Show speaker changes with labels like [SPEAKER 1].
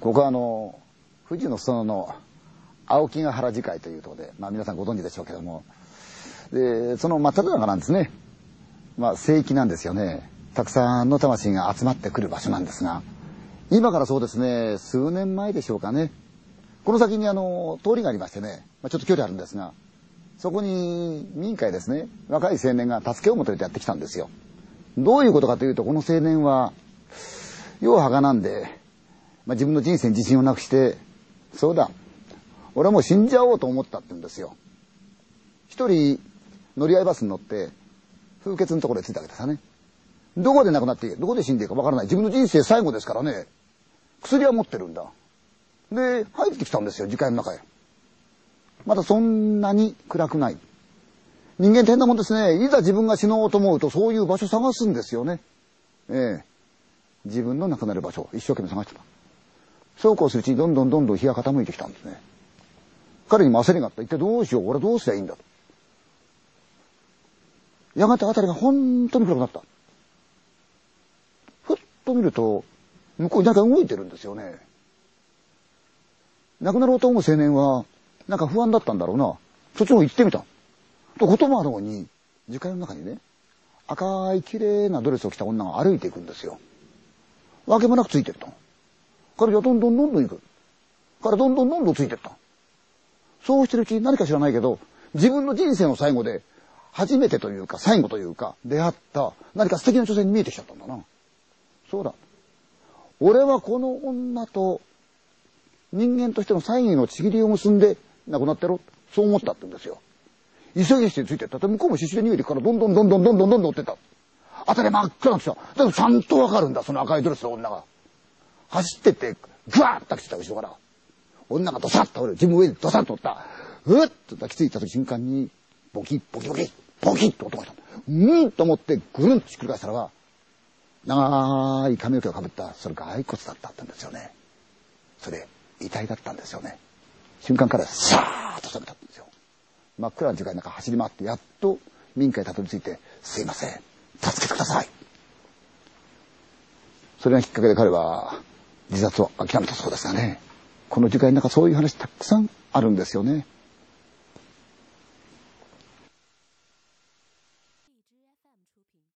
[SPEAKER 1] ここはあの富士の裾野の青木ヶ原樹海というところで、まあ皆さんご存知でしょうけども、で、その真っ只中なんですね。まあ聖域なんですよね。たくさんの魂が集まってくる場所なんですが、今からそうですね、数年前でしょうかね。この先にあの、通りがありましてね、まあ、ちょっと距離あるんですが、そこに民会ですね、若い青年が助けを求めてやってきたんですよ。どういうことかというと、この青年は、世を儚んで、まあ、自分の人生に自信をなくして、そうだ、俺はもう死んじゃおうと思ったって言うんですよ。一人、乗り合いバスに乗って、風穴のところへ着いたわけですよね。どこで亡くなっていい？どこで死んでいいかわからない。自分の人生最後ですからね。薬は持ってるんだ。で、入ってきたんですよ、時間の中へ。まだそんなに暗くない。人間って変なもんですね。いざ自分が死のうと思うと、そういう場所探すんですよね。ええ。自分の亡くなる場所を、一生懸命探してた。そうこうするうちにどんどんどんどん日が傾いてきたんですね。彼にも焦りがあった。一体どうしよう俺どうすりゃいいんだと。やがて辺りが本当に暗くなった。ふっと見ると、向こうに何か動いてるんですよね。亡くなろうと思う青年は、なんか不安だったんだろうな。そっちの方行ってみた。と、こともあろうに、樹海の中にね、赤い綺麗なドレスを着た女が歩いていくんですよ。わけもなくついてったの。彼女はどんどんどんどん行く。彼どんどんどんどんついてった。そうしてるうちに何か知らないけど、自分の人生の最後で、初めてというか最後というか、出会った何か素敵な女性に見えてきちゃったんだな。そうだ。俺はこの女と人間としての最後のちぎりを結んで亡くなってろ。そう思ったって言うんですよ。急ぎしてついてったって向こうも必死で逃げてからどんどんどんどんどんどんどんどん追ってった。辺り真っ暗なんですよ。だけどちゃんとわかるんだ、その赤いドレスの女が。走ってって、ぐわーっと来てた、後ろから。女がドサッと倒れる。自分上でドサッと折った。うっと抱きついた瞬間に、ボキッ、ボキボキ、ボキッと音がした。うんと思ってぐるんとひっくり返したらば、長い髪の毛をかぶった、それ骸骨だったんですよね。それ、遺体だったんですよね。瞬間からさーっと冷めたんですよ。真っ暗な時間の中走り回って、やっと民家にたどり着いて、すいません、助けてください。それがきっかけで彼は自殺を諦めたそうですがね。この時間の中そういう話たくさんあるんですよね。